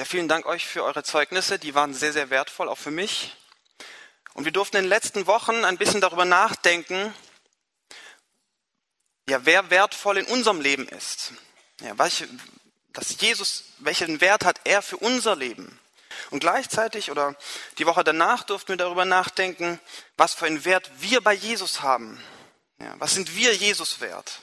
Ja, vielen Dank euch für eure Zeugnisse. Die waren sehr, sehr wertvoll, auch für mich. Und wir durften in den letzten Wochen ein bisschen darüber nachdenken, ja, wer wertvoll in unserem Leben ist. Ja, welche, dass Jesus, welchen Wert hat er für unser Leben? Und gleichzeitig oder die Woche danach durften wir darüber nachdenken, was für einen Wert wir bei Jesus haben. Ja, was sind wir Jesus wert?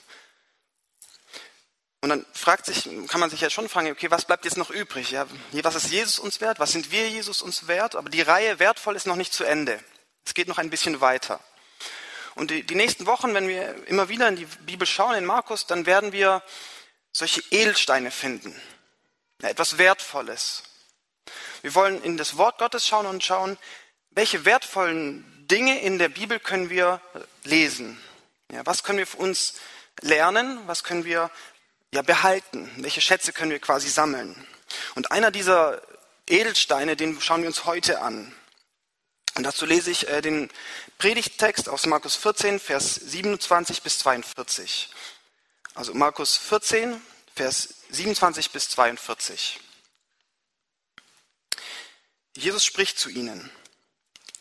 Und dann fragt sich, kann man sich ja schon fragen, okay, was bleibt jetzt noch übrig? Ja, was ist Jesus uns wert? Was sind wir Jesus uns wert? Aber die Reihe wertvoll ist noch nicht zu Ende. Es geht noch ein bisschen weiter. Und die, die nächsten Wochen, wenn wir immer wieder in die Bibel schauen, in Markus, dann werden wir solche Edelsteine finden. Ja, etwas Wertvolles. Wir wollen in das Wort Gottes schauen und schauen, welche wertvollen Dinge in der Bibel können wir lesen. Ja, was können wir für uns lernen? Was können wir ja, behalten? Welche Schätze können wir quasi sammeln? Und einer dieser Edelsteine, den schauen wir uns heute an. Und dazu lese ich äh, den Predigttext aus Markus 14, Vers 27 bis 42. Also Markus 14, Vers 27 bis 42. Jesus spricht zu ihnen.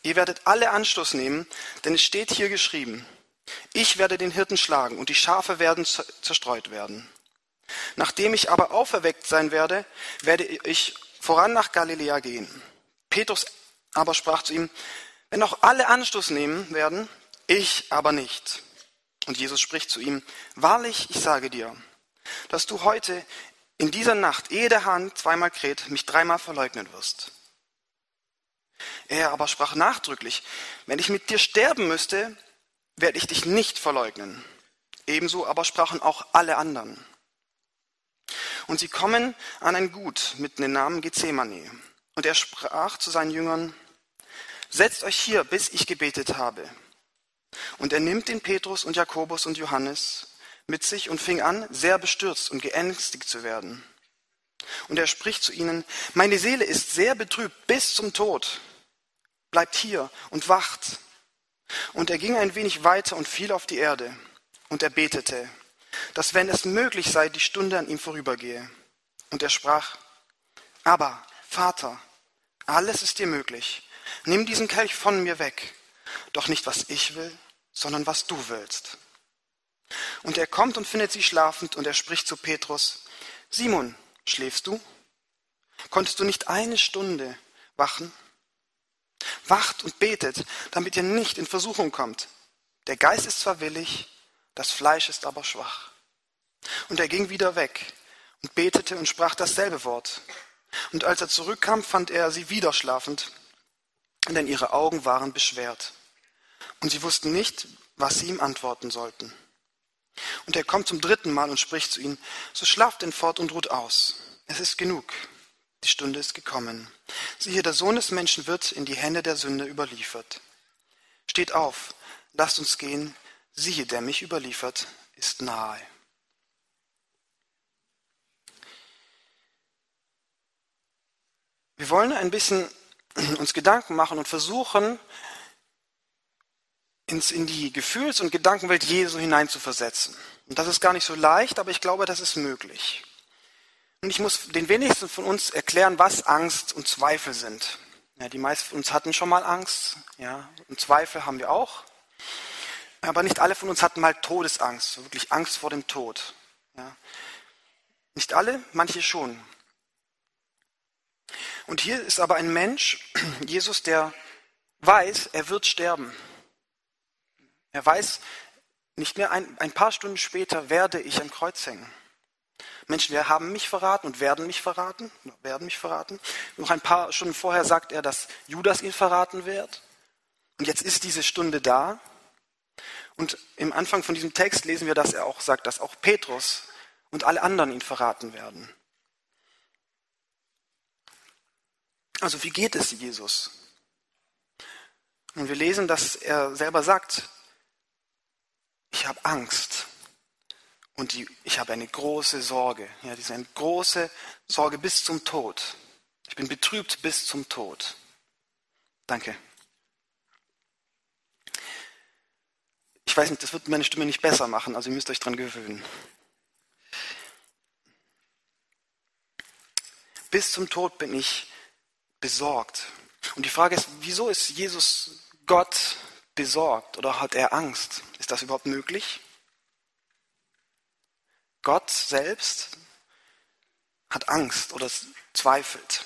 Ihr werdet alle Anstoß nehmen, denn es steht hier geschrieben, ich werde den Hirten schlagen und die Schafe werden zerstreut werden. Nachdem ich aber auferweckt sein werde, werde ich voran nach Galiläa gehen. Petrus aber sprach zu ihm, wenn auch alle Anstoß nehmen werden, ich aber nicht. Und Jesus spricht zu ihm, wahrlich, ich sage dir, dass du heute in dieser Nacht, ehe der Hahn zweimal kräht, mich dreimal verleugnen wirst. Er aber sprach nachdrücklich, wenn ich mit dir sterben müsste, werde ich dich nicht verleugnen. Ebenso aber sprachen auch alle anderen. Und sie kommen an ein Gut mit dem Namen Gethsemane. Und er sprach zu seinen Jüngern, setzt euch hier, bis ich gebetet habe. Und er nimmt den Petrus und Jakobus und Johannes mit sich und fing an, sehr bestürzt und geängstigt zu werden. Und er spricht zu ihnen, meine Seele ist sehr betrübt bis zum Tod. Bleibt hier und wacht. Und er ging ein wenig weiter und fiel auf die Erde. Und er betete, dass wenn es möglich sei, die Stunde an ihm vorübergehe. Und er sprach, aber Vater, alles ist dir möglich. Nimm diesen Kelch von mir weg. Doch nicht was ich will, sondern was du willst. Und er kommt und findet sie schlafend und er spricht zu Petrus, Simon, schläfst du? Konntest du nicht eine Stunde wachen? Wacht und betet, damit ihr nicht in Versuchung kommt. Der Geist ist zwar willig, das Fleisch ist aber schwach. Und er ging wieder weg und betete und sprach dasselbe Wort. Und als er zurückkam, fand er sie wieder schlafend, denn ihre Augen waren beschwert. Und sie wussten nicht, was sie ihm antworten sollten. Und er kommt zum dritten Mal und spricht zu ihnen, so schlaft denn fort und ruht aus. Es ist genug. Die Stunde ist gekommen. Siehe, der Sohn des Menschen wird in die Hände der Sünde überliefert. Steht auf, lasst uns gehen. Siehe, der mich überliefert, ist nahe. Wir wollen ein bisschen uns Gedanken machen und versuchen, ins, in die Gefühls- und Gedankenwelt Jesu hineinzuversetzen. Und das ist gar nicht so leicht, aber ich glaube, das ist möglich. Und ich muss den wenigsten von uns erklären, was Angst und Zweifel sind. Ja, die meisten von uns hatten schon mal Angst, ja, und Zweifel haben wir auch. Aber nicht alle von uns hatten mal Todesangst, wirklich Angst vor dem Tod. Ja. Nicht alle, manche schon. Und hier ist aber ein Mensch, Jesus, der weiß, er wird sterben. Er weiß, nicht mehr ein, ein paar Stunden später werde ich am Kreuz hängen. Menschen, wir haben mich verraten und werden mich verraten, werden mich verraten. Noch ein paar Stunden vorher sagt er, dass Judas ihn verraten wird. Und jetzt ist diese Stunde da. Und im Anfang von diesem Text lesen wir, dass er auch sagt, dass auch Petrus und alle anderen ihn verraten werden. Also wie geht es Jesus? Und wir lesen, dass er selber sagt, ich habe Angst und die, ich habe eine große Sorge. Ja, ist eine große Sorge bis zum Tod. Ich bin betrübt bis zum Tod. Danke. Ich weiß nicht, das wird meine Stimme nicht besser machen, also ihr müsst euch daran gewöhnen. Bis zum Tod bin ich besorgt. Und die Frage ist, wieso ist Jesus Gott besorgt oder hat er Angst? Ist das überhaupt möglich? Gott selbst hat Angst oder zweifelt.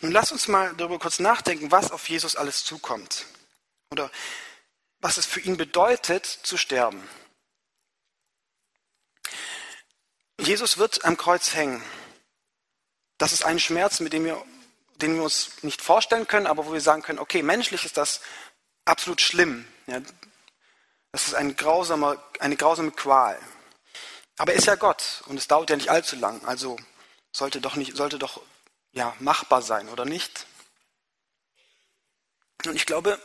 Nun lass uns mal darüber kurz nachdenken, was auf Jesus alles zukommt. Oder was es für ihn bedeutet, zu sterben. Jesus wird am Kreuz hängen. Das ist ein Schmerz, mit dem wir, den wir uns nicht vorstellen können, aber wo wir sagen können, okay, menschlich ist das absolut schlimm. Ja, das ist ein grausamer, eine grausame Qual. Aber er ist ja Gott und es dauert ja nicht allzu lang, also sollte doch nicht, sollte doch ja machbar sein, oder nicht? Und ich glaube,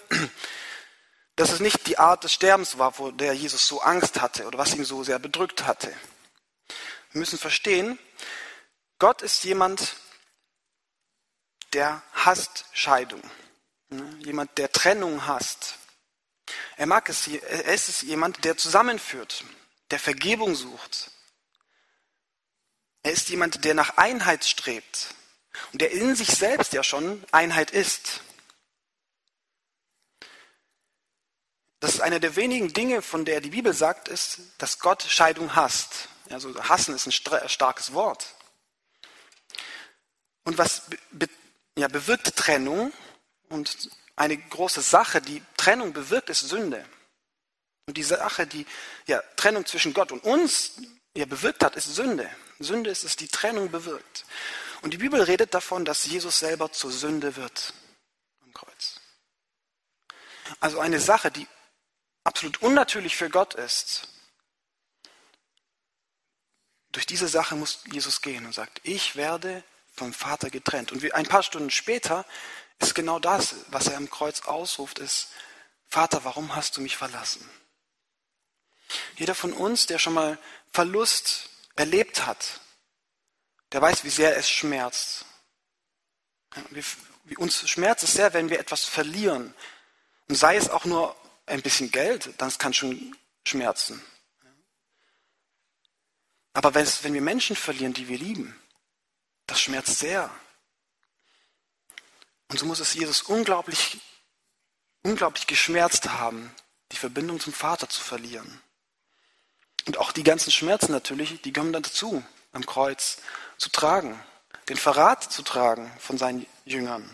dass es nicht die Art des Sterbens war, wo der Jesus so Angst hatte oder was ihn so sehr bedrückt hatte. Wir müssen verstehen, Gott ist jemand, der hasst Scheidung. Ne? Jemand, der Trennung hasst. Er mag es, er ist jemand, der zusammenführt, der Vergebung sucht. Er ist jemand, der nach Einheit strebt und der in sich selbst ja schon Einheit ist. Das ist eine der wenigen Dinge, von der die Bibel sagt, ist, dass Gott Scheidung hasst. Also hassen ist ein starkes Wort. Und was be, ja, bewirkt Trennung? Und eine große Sache, die Trennung bewirkt, ist Sünde. Und die Sache, die ja, Trennung zwischen Gott und uns ja, bewirkt hat, ist Sünde. Sünde ist es, die Trennung bewirkt. Und die Bibel redet davon, dass Jesus selber zur Sünde wird am Kreuz. Also eine Sache, die absolut unnatürlich für Gott ist, durch diese Sache muss Jesus gehen und sagt, ich werde vom Vater getrennt. Und ein paar Stunden später ist genau das, was er am Kreuz ausruft, ist, Vater, warum hast du mich verlassen? Jeder von uns, der schon mal Verlust erlebt hat, der weiß, wie sehr es schmerzt. Wie, uns schmerzt es sehr, wenn wir etwas verlieren. Und sei es auch nur ein bisschen Geld, das kann schon schmerzen. Aber wenn wir Menschen verlieren, die wir lieben, das schmerzt sehr. Und so muss es Jesus unglaublich, unglaublich geschmerzt haben, die Verbindung zum Vater zu verlieren. Und auch die ganzen Schmerzen natürlich, die kommen dann dazu, am Kreuz zu tragen, den Verrat zu tragen von seinen Jüngern.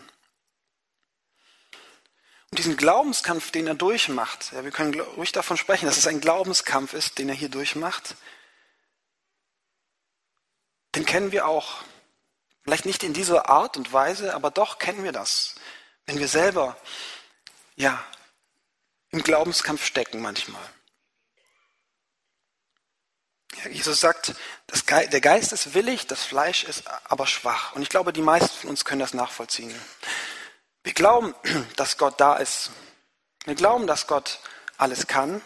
Und diesen Glaubenskampf, den er durchmacht, ja, wir können ruhig davon sprechen, dass es ein Glaubenskampf ist, den er hier durchmacht, den kennen wir auch. Vielleicht nicht in dieser Art und Weise, aber doch kennen wir das. Wenn wir selber, ja, im Glaubenskampf stecken manchmal. Ja, Jesus sagt, Ge der Geist ist willig, das Fleisch ist aber schwach. Und ich glaube, die meisten von uns können das nachvollziehen. Wir glauben, dass Gott da ist. Wir glauben, dass Gott alles kann.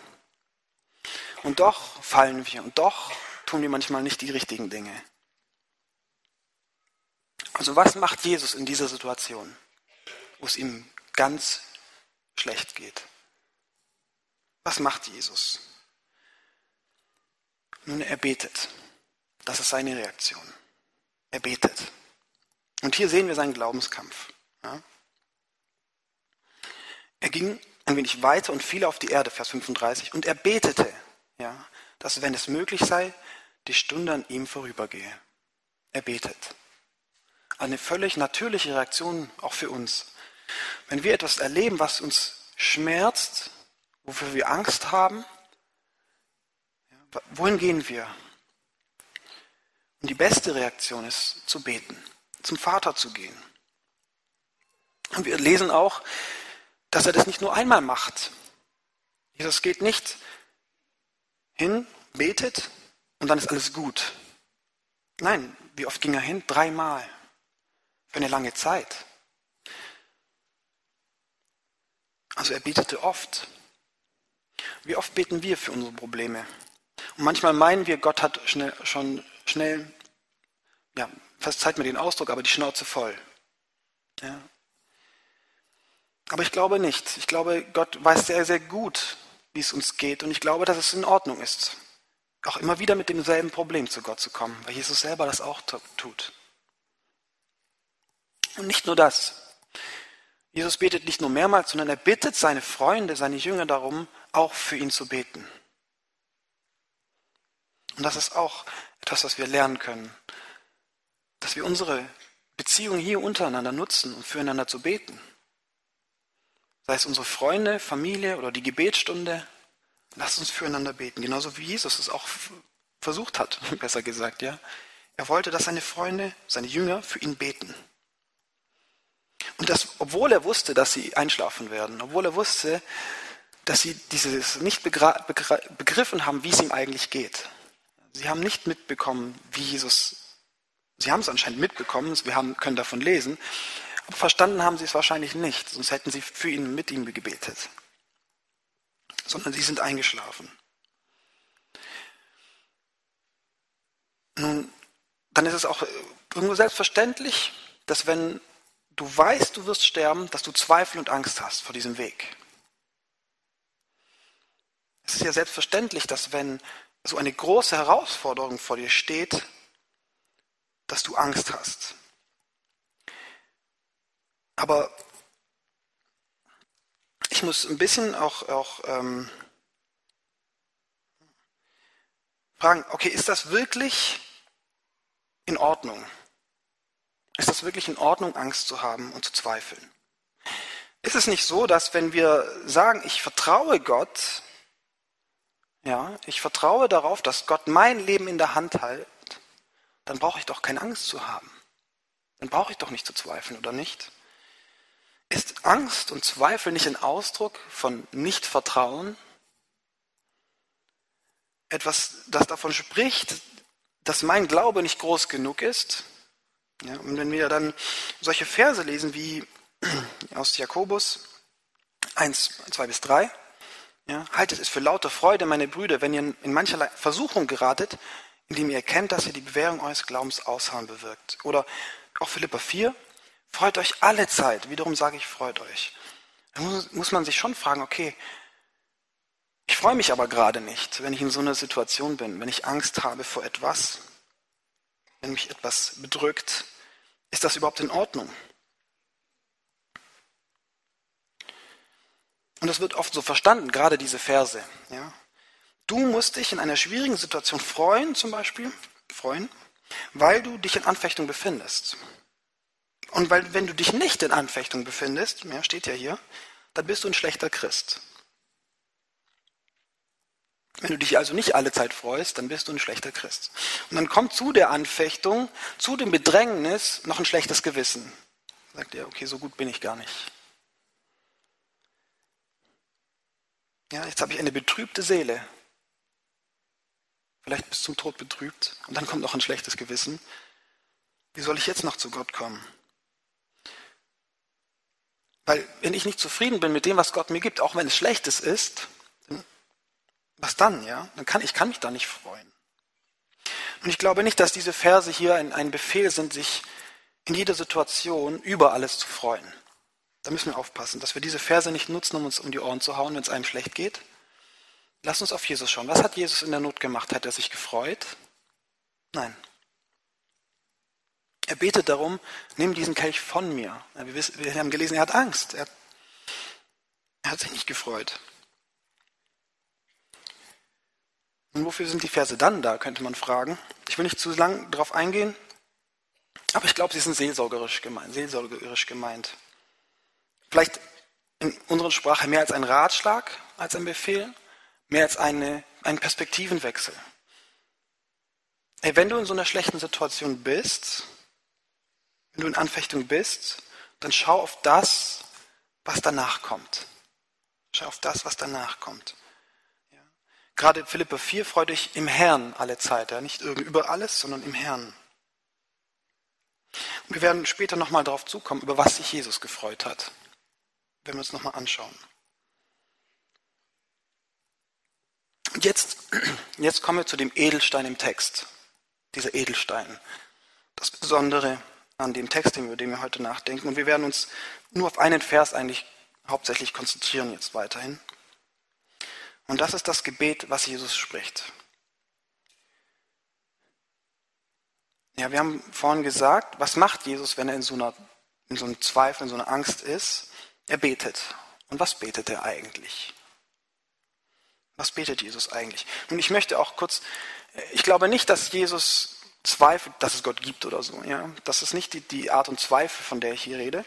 Und doch fallen wir und doch tun wir manchmal nicht die richtigen Dinge. Also was macht Jesus in dieser Situation, wo es ihm ganz schlecht geht? Was macht Jesus? Nun, er betet. Das ist seine Reaktion. Er betet. Und hier sehen wir seinen Glaubenskampf. Ja? Er ging ein wenig weiter und fiel auf die Erde, Vers 35, und er betete, ja, dass, wenn es möglich sei, die Stunde an ihm vorübergehe. Er betet. Eine völlig natürliche Reaktion auch für uns. Wenn wir etwas erleben, was uns schmerzt, wofür wir Angst haben, wohin gehen wir? Und die beste Reaktion ist zu beten, zum Vater zu gehen. Und wir lesen auch, dass er das nicht nur einmal macht. Jesus geht nicht hin, betet und dann ist alles gut. Nein, wie oft ging er hin? Dreimal. Für eine lange Zeit. Also er betete oft. Wie oft beten wir für unsere Probleme? Und manchmal meinen wir, Gott hat schnell, schon schnell, ja, verzeiht mir den Ausdruck, aber die Schnauze voll. Ja, aber ich glaube nicht. Ich glaube, Gott weiß sehr, sehr gut, wie es uns geht. Und ich glaube, dass es in Ordnung ist, auch immer wieder mit demselben Problem zu Gott zu kommen, weil Jesus selber das auch tut. Und nicht nur das. Jesus betet nicht nur mehrmals, sondern er bittet seine Freunde, seine Jünger darum, auch für ihn zu beten. Und das ist auch etwas, was wir lernen können, dass wir unsere Beziehung hier untereinander nutzen, um füreinander zu beten. Sei es unsere Freunde, Familie oder die Gebetsstunde, lasst uns füreinander beten, genauso wie Jesus es auch versucht hat, besser gesagt, ja. Er wollte, dass seine Freunde, seine Jünger für ihn beten. Und das, obwohl er wusste, dass sie einschlafen werden, obwohl er wusste, dass sie dieses nicht begriffen haben, wie es ihm eigentlich geht. Sie haben nicht mitbekommen, wie Jesus, sie haben es anscheinend mitbekommen, wir haben, können davon lesen, verstanden haben sie es wahrscheinlich nicht, sonst hätten sie für ihn mit ihm gebetet. Sondern sie sind eingeschlafen. Nun, dann ist es auch irgendwo selbstverständlich, dass wenn du weißt, du wirst sterben, dass du Zweifel und Angst hast vor diesem Weg. Es ist ja selbstverständlich, dass wenn so eine große Herausforderung vor dir steht, dass du Angst hast. Aber ich muss ein bisschen auch, auch ähm, fragen, okay, ist das wirklich in Ordnung? Ist das wirklich in Ordnung, Angst zu haben und zu zweifeln? Ist es nicht so, dass wenn wir sagen, ich vertraue Gott, ja, ich vertraue darauf, dass Gott mein Leben in der Hand hält, dann brauche ich doch keine Angst zu haben. Dann brauche ich doch nicht zu zweifeln, oder nicht? Ist Angst und Zweifel nicht ein Ausdruck von Nichtvertrauen? Etwas, das davon spricht, dass mein Glaube nicht groß genug ist? Ja, und wenn wir dann solche Verse lesen wie aus Jakobus 1, 2 bis 3, ja, haltet es für lauter Freude, meine Brüder, wenn ihr in mancherlei Versuchung geratet, indem ihr erkennt, dass ihr die Bewährung eures Glaubens aushauen bewirkt. Oder auch Philippa 4, freut euch alle Zeit. Wiederum sage ich, freut euch. Da muss, muss man sich schon fragen, okay, ich freue mich aber gerade nicht, wenn ich in so einer Situation bin, wenn ich Angst habe vor etwas, wenn mich etwas bedrückt. Ist das überhaupt in Ordnung? Und das wird oft so verstanden, gerade diese Verse. Ja. Du musst dich in einer schwierigen Situation freuen, zum Beispiel, freuen, weil du dich in Anfechtung befindest. Und weil, wenn du dich nicht in Anfechtung befindest, ja, steht ja hier, dann bist du ein schlechter Christ. Wenn du dich also nicht alle Zeit freust, dann bist du ein schlechter Christ. Und dann kommt zu der Anfechtung, zu dem Bedrängnis noch ein schlechtes Gewissen. Sagt er, okay, so gut bin ich gar nicht. Ja, jetzt habe ich eine betrübte Seele. Vielleicht bis zum Tod betrübt. Und dann kommt noch ein schlechtes Gewissen. Wie soll ich jetzt noch zu Gott kommen? Weil wenn ich nicht zufrieden bin mit dem, was Gott mir gibt, auch wenn es Schlechtes ist, was dann, ja? Dann kann ich kann mich da nicht freuen. Und ich glaube nicht, dass diese Verse hier ein, ein Befehl sind, sich in jeder Situation über alles zu freuen. Da müssen wir aufpassen, dass wir diese Verse nicht nutzen, um uns um die Ohren zu hauen, wenn es einem schlecht geht. Lass uns auf Jesus schauen. Was hat Jesus in der Not gemacht? Hat er sich gefreut? Nein. Er betet darum, nimm diesen Kelch von mir. Wir haben gelesen, er hat Angst. Er, er hat sich nicht gefreut. Und wofür sind die Verse dann da, könnte man fragen. Ich will nicht zu lang darauf eingehen, aber ich glaube, sie sind seelsorgerisch gemeint. Seelsorgerisch gemeint. Vielleicht in unserer Sprache mehr als ein Ratschlag, als ein Befehl, mehr als eine, ein Perspektivenwechsel. Ey, wenn du in so einer schlechten Situation bist, wenn du in Anfechtung bist, dann schau auf das, was danach kommt. Schau auf das, was danach kommt. Ja. Gerade Philippe 4 freut dich im Herrn alle Zeit, ja, nicht über alles, sondern im Herrn. Und wir werden später nochmal darauf zukommen, über was sich Jesus gefreut hat wenn wir uns nochmal anschauen. Und jetzt, jetzt kommen wir zu dem Edelstein im Text. Dieser Edelstein. Das Besondere an dem Text, über den wir heute nachdenken. Und wir werden uns nur auf einen Vers eigentlich hauptsächlich konzentrieren jetzt weiterhin. Und das ist das Gebet, was Jesus spricht. Ja, wir haben vorhin gesagt, was macht Jesus, wenn er in so einer in so einem Zweifel, in so einer Angst ist, er betet. Und was betet er eigentlich? Was betet Jesus eigentlich? Und ich möchte auch kurz, ich glaube nicht, dass Jesus zweifelt, dass es Gott gibt oder so. Ja? Das ist nicht die, die Art und Zweifel, von der ich hier rede,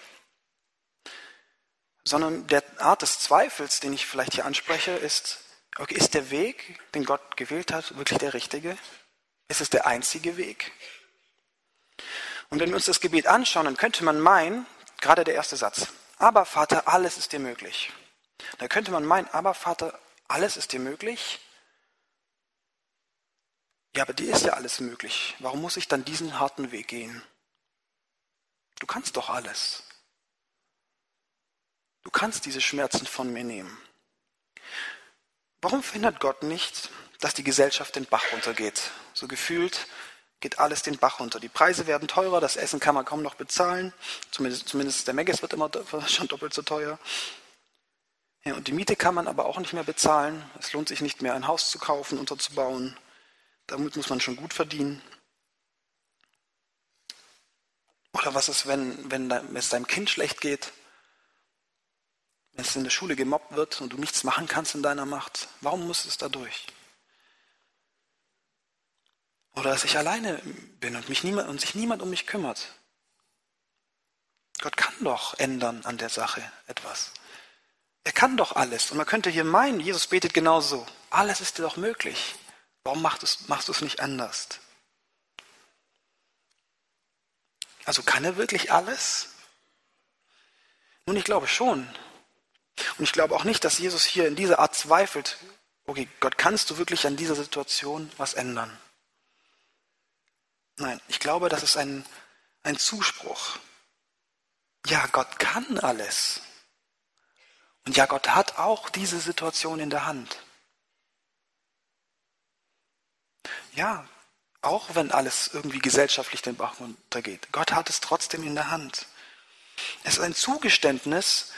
sondern der Art des Zweifels, den ich vielleicht hier anspreche, ist, okay, ist der Weg, den Gott gewählt hat, wirklich der richtige? Ist es der einzige Weg? Und wenn wir uns das Gebet anschauen, dann könnte man meinen, gerade der erste Satz, aber Vater, alles ist dir möglich. Da könnte man meinen, aber Vater, alles ist dir möglich. Ja, aber dir ist ja alles möglich. Warum muss ich dann diesen harten Weg gehen? Du kannst doch alles. Du kannst diese Schmerzen von mir nehmen. Warum verhindert Gott nicht, dass die Gesellschaft den Bach runtergeht? So gefühlt geht alles den Bach runter. Die Preise werden teurer, das Essen kann man kaum noch bezahlen. Zumindest, zumindest der Megas wird immer schon doppelt so teuer. Ja, und die Miete kann man aber auch nicht mehr bezahlen. Es lohnt sich nicht mehr, ein Haus zu kaufen, unterzubauen. Damit muss man schon gut verdienen. Oder was ist, wenn, wenn es deinem Kind schlecht geht? Wenn es in der Schule gemobbt wird und du nichts machen kannst in deiner Macht? Warum muss es da durch? Oder dass ich alleine bin und, mich niemand, und sich niemand um mich kümmert. Gott kann doch ändern an der Sache etwas. Er kann doch alles. Und man könnte hier meinen, Jesus betet genauso. Alles ist dir doch möglich. Warum machst, es, machst du es nicht anders? Also kann er wirklich alles? Nun, ich glaube schon. Und ich glaube auch nicht, dass Jesus hier in dieser Art zweifelt. Okay, Gott, kannst du wirklich an dieser Situation was ändern? Nein, ich glaube, das ist ein, ein Zuspruch. Ja, Gott kann alles. Und ja, Gott hat auch diese Situation in der Hand. Ja, auch wenn alles irgendwie gesellschaftlich den Bach runtergeht. Gott hat es trotzdem in der Hand. Es ist ein Zugeständnis,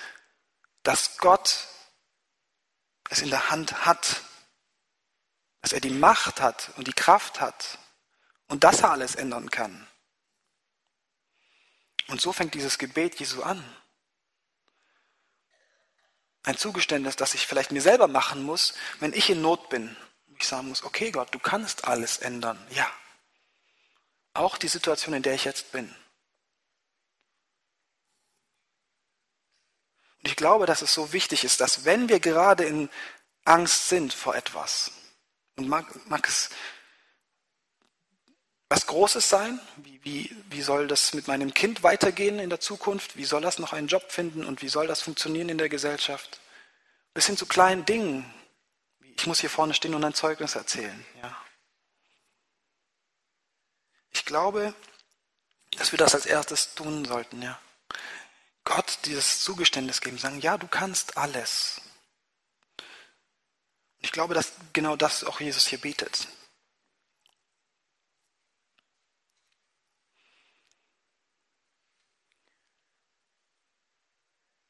dass Gott es in der Hand hat, dass er die Macht hat und die Kraft hat und dass er alles ändern kann. Und so fängt dieses Gebet Jesu an. Ein Zugeständnis, das ich vielleicht mir selber machen muss, wenn ich in Not bin. Ich sagen muss, okay Gott, du kannst alles ändern. Ja. Auch die Situation, in der ich jetzt bin. Und ich glaube, dass es so wichtig ist, dass wenn wir gerade in Angst sind vor etwas, und mag, mag es was Großes sein? Wie, wie, wie soll das mit meinem Kind weitergehen in der Zukunft? Wie soll das noch einen Job finden und wie soll das funktionieren in der Gesellschaft? Bis hin zu kleinen Dingen. Ich muss hier vorne stehen und ein Zeugnis erzählen. Ja. Ich glaube, dass wir das als erstes tun sollten. Ja. Gott dieses Zugeständnis geben, sagen, ja, du kannst alles. Ich glaube, dass genau das auch Jesus hier bietet.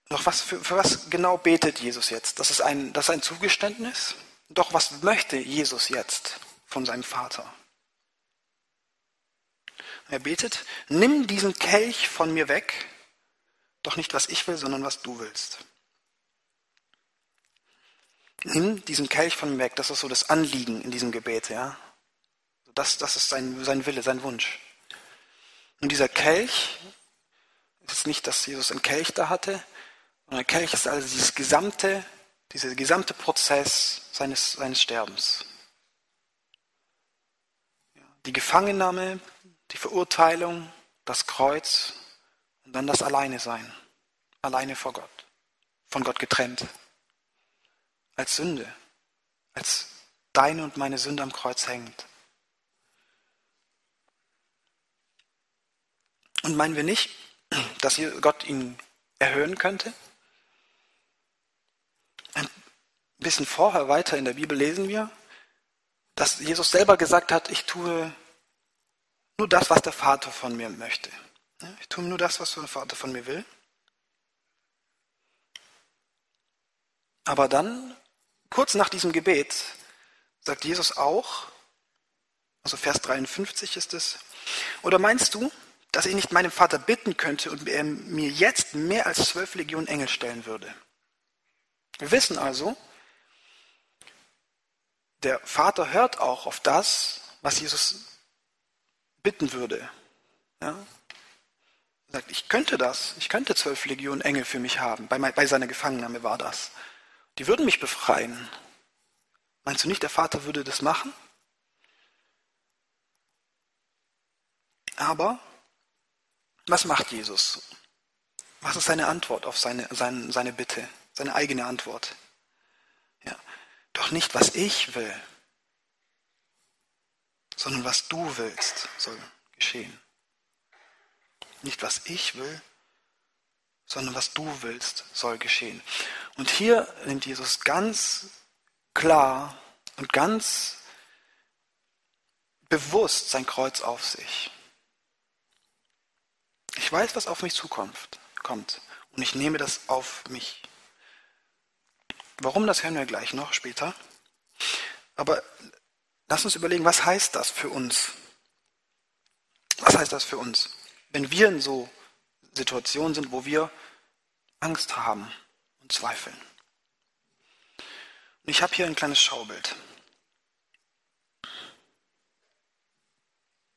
Doch was, für, für was genau betet Jesus jetzt? Das ist, ein, das ist ein Zugeständnis. Doch was möchte Jesus jetzt von seinem Vater? Er betet, nimm diesen Kelch von mir weg, doch nicht was ich will, sondern was du willst. Nimm diesen Kelch von mir weg, das ist so das Anliegen in diesem Gebet, ja. Das, das ist sein, sein Wille, sein Wunsch. Und dieser Kelch, ist nicht, dass Jesus einen Kelch da hatte, und der Kelch ist also dieses gesamte, dieser gesamte Prozess seines, seines Sterbens. Die Gefangennahme, die Verurteilung, das Kreuz und dann das Alleine sein. Alleine vor Gott. Von Gott getrennt. Als Sünde. Als deine und meine Sünde am Kreuz hängt. Und meinen wir nicht, dass Gott ihn erhöhen könnte? Ein bisschen vorher weiter in der Bibel lesen wir, dass Jesus selber gesagt hat, ich tue nur das, was der Vater von mir möchte. Ich tue nur das, was der Vater von mir will. Aber dann, kurz nach diesem Gebet, sagt Jesus auch, also Vers 53 ist es, oder meinst du, dass ich nicht meinem Vater bitten könnte und er mir jetzt mehr als zwölf Legionen Engel stellen würde. Wir wissen also, der Vater hört auch auf das, was Jesus bitten würde. Ja? Er sagt, ich könnte das, ich könnte zwölf Legionen Engel für mich haben. Bei, bei seiner Gefangennahme war das. Die würden mich befreien. Meinst du nicht, der Vater würde das machen? Aber was macht Jesus? Was ist seine Antwort auf seine, seine, seine Bitte, seine eigene Antwort? Doch nicht, was ich will, sondern was du willst, soll geschehen. Nicht, was ich will, sondern was du willst, soll geschehen. Und hier nimmt Jesus ganz klar und ganz bewusst sein Kreuz auf sich. Ich weiß, was auf mich zukommt, kommt, und ich nehme das auf mich. Warum, das hören wir gleich noch später. Aber lass uns überlegen, was heißt das für uns? Was heißt das für uns, wenn wir in so Situationen sind, wo wir Angst haben und zweifeln? Und ich habe hier ein kleines Schaubild.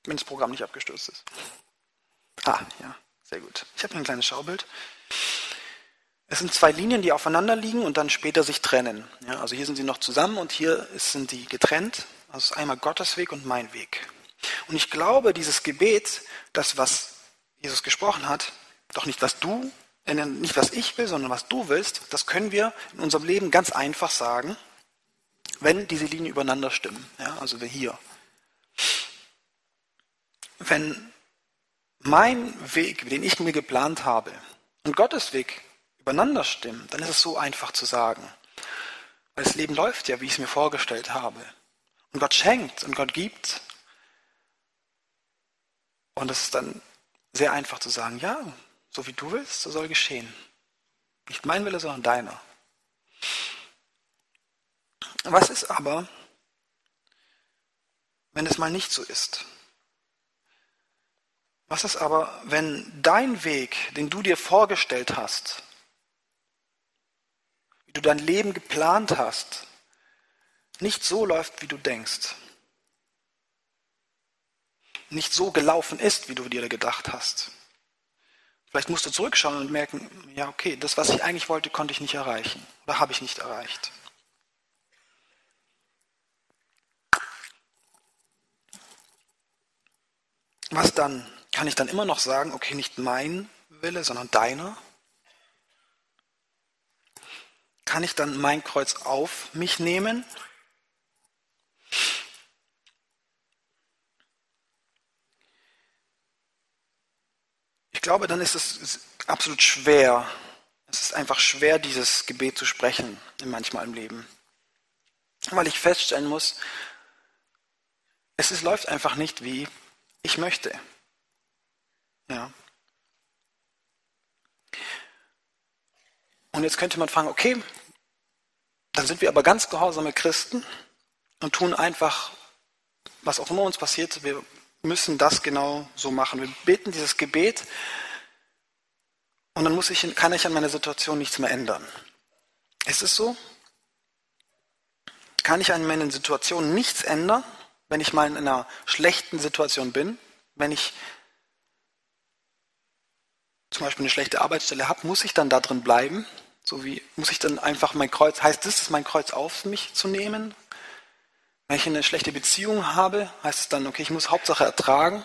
Wenn das Programm nicht abgestürzt ist. Ah, ja, sehr gut. Ich habe ein kleines Schaubild. Es sind zwei Linien, die aufeinander liegen und dann später sich trennen. Ja, also hier sind sie noch zusammen und hier sind die getrennt. Also einmal Gottes Weg und mein Weg. Und ich glaube, dieses Gebet, das, was Jesus gesprochen hat, doch nicht, was du, äh, nicht was ich will, sondern was du willst, das können wir in unserem Leben ganz einfach sagen, wenn diese Linien übereinander stimmen. Ja, also wir hier. Wenn mein Weg, den ich mir geplant habe, und Gottes Weg übereinander stimmen, dann ist es so einfach zu sagen. Weil das Leben läuft ja, wie ich es mir vorgestellt habe. Und Gott schenkt und Gott gibt. Und es ist dann sehr einfach zu sagen, ja, so wie du willst, so soll geschehen. Nicht mein Wille, sondern deiner. Was ist aber, wenn es mal nicht so ist? Was ist aber, wenn dein Weg, den du dir vorgestellt hast, du dein Leben geplant hast, nicht so läuft, wie du denkst? Nicht so gelaufen ist, wie du dir gedacht hast? Vielleicht musst du zurückschauen und merken, ja, okay, das, was ich eigentlich wollte, konnte ich nicht erreichen oder habe ich nicht erreicht. Was dann? Kann ich dann immer noch sagen, okay, nicht mein Wille, sondern deiner? Kann ich dann mein Kreuz auf mich nehmen? Ich glaube, dann ist es absolut schwer. Es ist einfach schwer, dieses Gebet zu sprechen, manchmal im Leben. Weil ich feststellen muss, es ist, läuft einfach nicht, wie ich möchte. Ja. Und jetzt könnte man fragen, okay, dann sind wir aber ganz gehorsame Christen und tun einfach, was auch immer uns passiert, wir müssen das genau so machen. Wir beten dieses Gebet und dann muss ich, kann ich an meiner Situation nichts mehr ändern. Ist es so? Kann ich an meinen Situationen nichts ändern, wenn ich mal in einer schlechten Situation bin, wenn ich zum Beispiel eine schlechte Arbeitsstelle habe, muss ich dann da drin bleiben? So wie muss ich dann einfach mein Kreuz, heißt es, mein Kreuz auf mich zu nehmen? Wenn ich eine schlechte Beziehung habe, heißt es dann, okay, ich muss Hauptsache ertragen.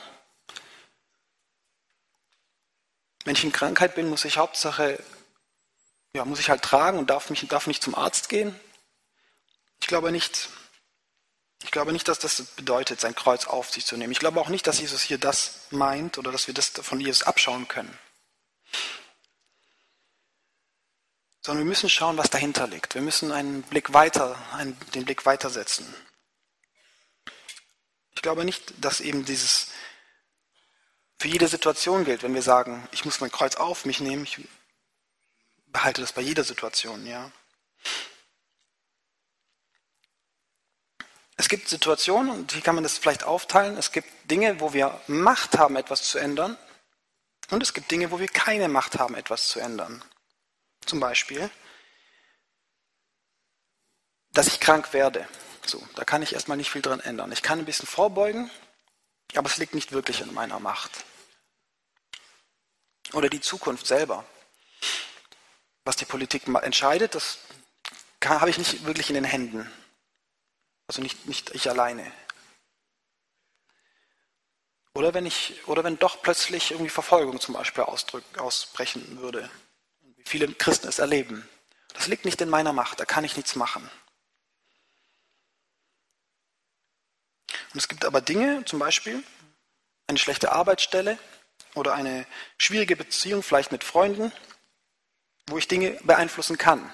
Wenn ich in Krankheit bin, muss ich Hauptsache, ja, muss ich halt tragen und darf, mich, darf nicht zum Arzt gehen. Ich glaube nicht. Ich glaube nicht, dass das bedeutet, sein Kreuz auf sich zu nehmen. Ich glaube auch nicht, dass Jesus hier das meint oder dass wir das von Jesus abschauen können. Sondern wir müssen schauen, was dahinter liegt. Wir müssen einen Blick weiter, einen, den Blick weitersetzen. Ich glaube nicht, dass eben dieses für jede Situation gilt, wenn wir sagen, ich muss mein Kreuz auf mich nehmen, ich behalte das bei jeder Situation, ja. Es gibt Situationen, und hier kann man das vielleicht aufteilen, es gibt Dinge, wo wir Macht haben, etwas zu ändern, Und es gibt Dinge, wo wir keine Macht haben, etwas zu ändern. Zum Beispiel, dass ich krank werde. So, da kann ich erstmal nicht viel dran ändern. Ich kann ein bisschen vorbeugen, aber es liegt nicht wirklich in meiner Macht. Oder die Zukunft selber. Was die Politik entscheidet, das habe ich nicht wirklich in den Händen. Also nicht, nicht ich alleine. Oder wenn ich, oder wenn doch plötzlich irgendwie Verfolgung zum Beispiel ausbrechen würde. Viele Christen es erleben. Das liegt nicht in meiner Macht, da kann ich nichts machen. Und es gibt aber Dinge, zum Beispiel eine schlechte Arbeitsstelle oder eine schwierige Beziehung, vielleicht mit Freunden, wo ich Dinge beeinflussen kann.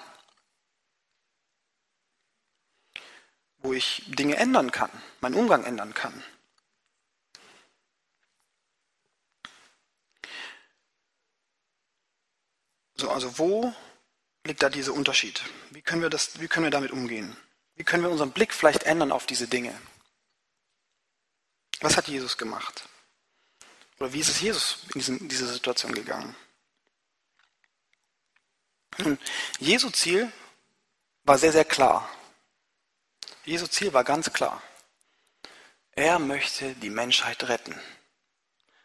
Wo ich Dinge ändern kann, meinen Umgang ändern kann. So, also wo liegt da dieser Unterschied? Wie können wir, das, wie können wir damit umgehen? Wie können wir unseren Blick vielleicht ändern auf diese Dinge? Was hat Jesus gemacht? Oder wie ist es Jesus in, diesen, in diese Situation gegangen? Nun, Jesu Ziel war sehr, sehr klar. Jesu Ziel war ganz klar. Er möchte die Menschheit retten.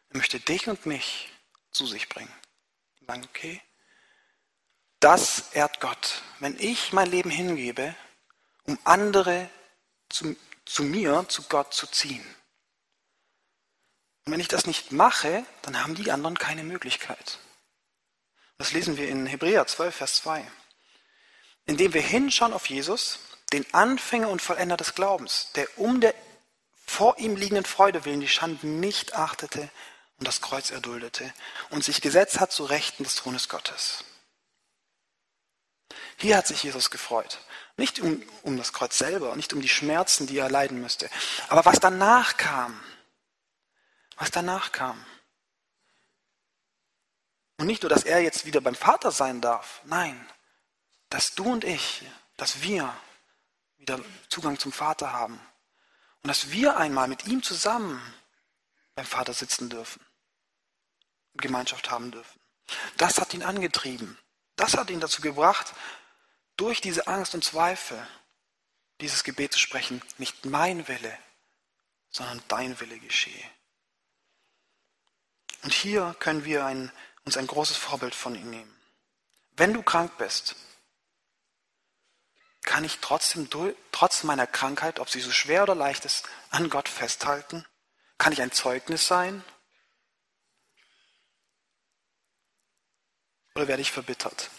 Er möchte dich und mich zu sich bringen. Sagen, okay, das ehrt Gott. Wenn ich mein Leben hingebe, um andere zu, zu mir, zu Gott zu ziehen. Und wenn ich das nicht mache, dann haben die anderen keine Möglichkeit. Das lesen wir in Hebräer 12, Vers 2. Indem wir hinschauen auf Jesus, den Anfänger und Vollender des Glaubens, der um der vor ihm liegenden Freude willen die Schanden nicht achtete und das Kreuz erduldete und sich gesetzt hat zu Rechten des Thrones Gottes. Hier hat sich Jesus gefreut. Nicht um, um das Kreuz selber, nicht um die Schmerzen, die er leiden müsste. Aber was danach kam, was danach kam. Und nicht nur, dass er jetzt wieder beim Vater sein darf, nein, dass du und ich, dass wir wieder Zugang zum Vater haben. Und dass wir einmal mit ihm zusammen beim Vater sitzen dürfen und Gemeinschaft haben dürfen. Das hat ihn angetrieben. Das hat ihn dazu gebracht, durch diese Angst und Zweifel dieses Gebet zu sprechen, nicht mein Wille, sondern dein Wille geschehe. Und hier können wir ein, uns ein großes Vorbild von ihm nehmen. Wenn du krank bist, kann ich trotzdem trotz meiner Krankheit, ob sie so schwer oder leicht ist, an Gott festhalten? Kann ich ein Zeugnis sein? Oder werde ich verbittert?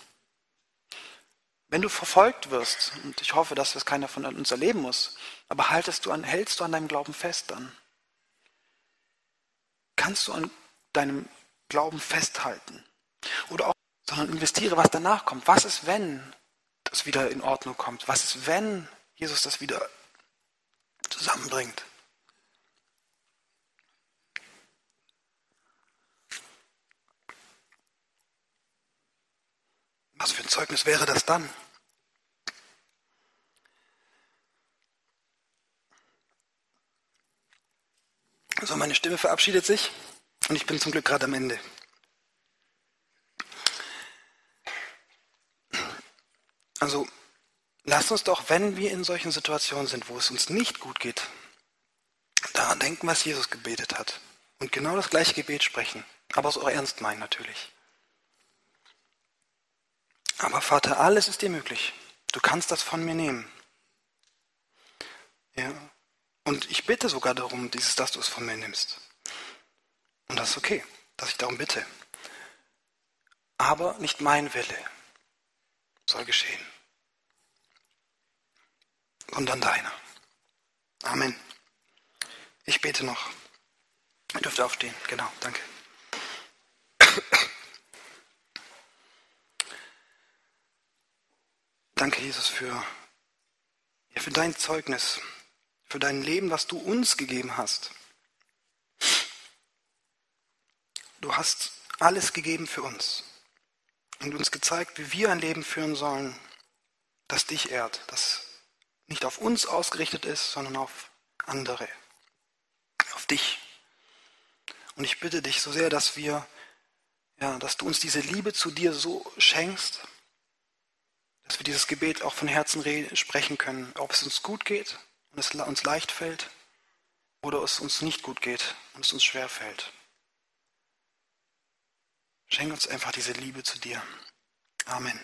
Wenn du verfolgt wirst, und ich hoffe, dass das keiner von uns erleben muss, aber haltest du an, hältst du an deinem Glauben fest dann? Kannst du an deinem Glauben festhalten? Oder auch, sondern investiere, was danach kommt. Was ist, wenn das wieder in Ordnung kommt? Was ist, wenn Jesus das wieder zusammenbringt? Was für ein Zeugnis wäre das dann? So, meine Stimme verabschiedet sich und ich bin zum Glück gerade am Ende. Also, lasst uns doch, wenn wir in solchen Situationen sind, wo es uns nicht gut geht, daran denken, was Jesus gebetet hat. Und genau das gleiche Gebet sprechen. Aber es auch ernst meinen natürlich. Aber Vater, alles ist dir möglich. Du kannst das von mir nehmen. Ja. Und ich bitte sogar darum, dieses, dass du es von mir nimmst. Und das ist okay, dass ich darum bitte. Aber nicht mein Wille soll geschehen, sondern deiner. Amen. Ich bete noch. Ihr dürft aufstehen. Genau, danke. Danke, Jesus, für, ja, für dein Zeugnis, für dein Leben, was du uns gegeben hast. Du hast alles gegeben für uns und uns gezeigt, wie wir ein Leben führen sollen, das dich ehrt, das nicht auf uns ausgerichtet ist, sondern auf andere, auf dich. Und ich bitte dich so sehr, dass wir Ja, dass du uns diese Liebe zu dir so schenkst, dass wir dieses Gebet auch von Herzen sprechen können, ob es uns gut geht und es uns leicht fällt oder es uns nicht gut geht und es uns schwer fällt. Schenk uns einfach diese Liebe zu dir. Amen.